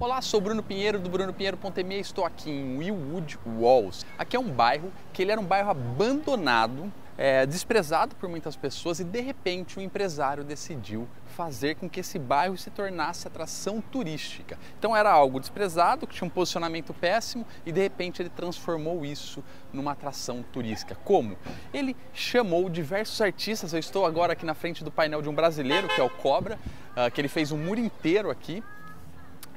Olá, sou Bruno Pinheiro do Bruno Pinheiro.me e estou aqui em Willwood Walls. Aqui é um bairro que ele era um bairro abandonado, é, desprezado por muitas pessoas e de repente um empresário decidiu fazer com que esse bairro se tornasse atração turística. Então era algo desprezado, que tinha um posicionamento péssimo e de repente ele transformou isso numa atração turística. Como? Ele chamou diversos artistas. Eu estou agora aqui na frente do painel de um brasileiro que é o Cobra, uh, que ele fez um muro inteiro aqui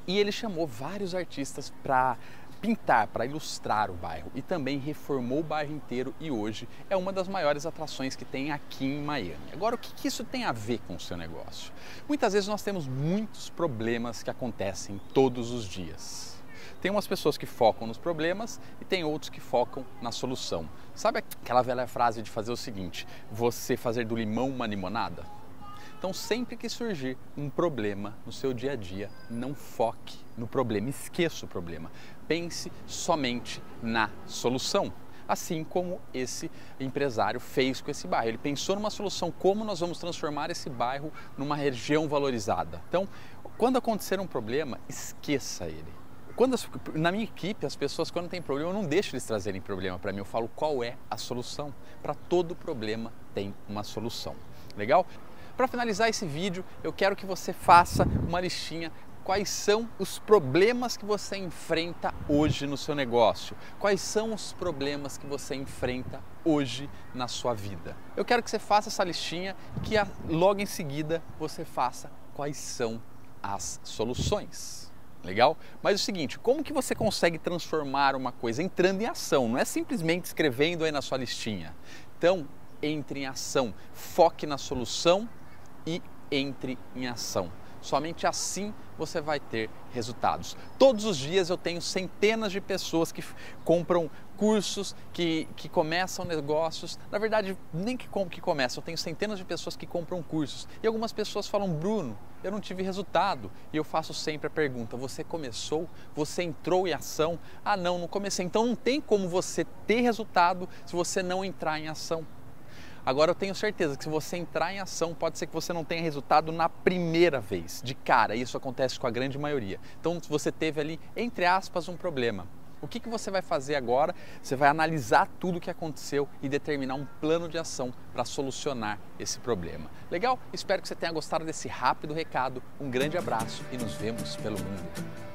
e ele chamou vários artistas para pintar, para ilustrar o bairro e também reformou o bairro inteiro e hoje é uma das maiores atrações que tem aqui em Miami. Agora, o que, que isso tem a ver com o seu negócio? Muitas vezes nós temos muitos problemas que acontecem todos os dias. Tem umas pessoas que focam nos problemas e tem outros que focam na solução. Sabe aquela velha frase de fazer o seguinte: você fazer do limão uma limonada? Então, sempre que surgir um problema no seu dia a dia, não foque no problema, esqueça o problema. Pense somente na solução. Assim como esse empresário fez com esse bairro. Ele pensou numa solução, como nós vamos transformar esse bairro numa região valorizada. Então, quando acontecer um problema, esqueça ele. Quando as, na minha equipe, as pessoas, quando tem problema, eu não deixo eles trazerem problema para mim. Eu falo qual é a solução. Para todo problema tem uma solução. Legal? Para finalizar esse vídeo, eu quero que você faça uma listinha quais são os problemas que você enfrenta hoje no seu negócio, quais são os problemas que você enfrenta hoje na sua vida. Eu quero que você faça essa listinha que logo em seguida você faça quais são as soluções. Legal? Mas é o seguinte, como que você consegue transformar uma coisa entrando em ação? Não é simplesmente escrevendo aí na sua listinha. Então, entre em ação, foque na solução e entre em ação. Somente assim você vai ter resultados. Todos os dias eu tenho centenas de pessoas que compram cursos, que, que começam negócios. Na verdade, nem que, que começam, eu tenho centenas de pessoas que compram cursos. E algumas pessoas falam, Bruno, eu não tive resultado. E eu faço sempre a pergunta: você começou? Você entrou em ação? Ah, não, não comecei. Então não tem como você ter resultado se você não entrar em ação. Agora eu tenho certeza que se você entrar em ação, pode ser que você não tenha resultado na primeira vez, de cara. Isso acontece com a grande maioria. Então, você teve ali, entre aspas, um problema, o que, que você vai fazer agora? Você vai analisar tudo o que aconteceu e determinar um plano de ação para solucionar esse problema. Legal? Espero que você tenha gostado desse rápido recado. Um grande abraço e nos vemos pelo mundo.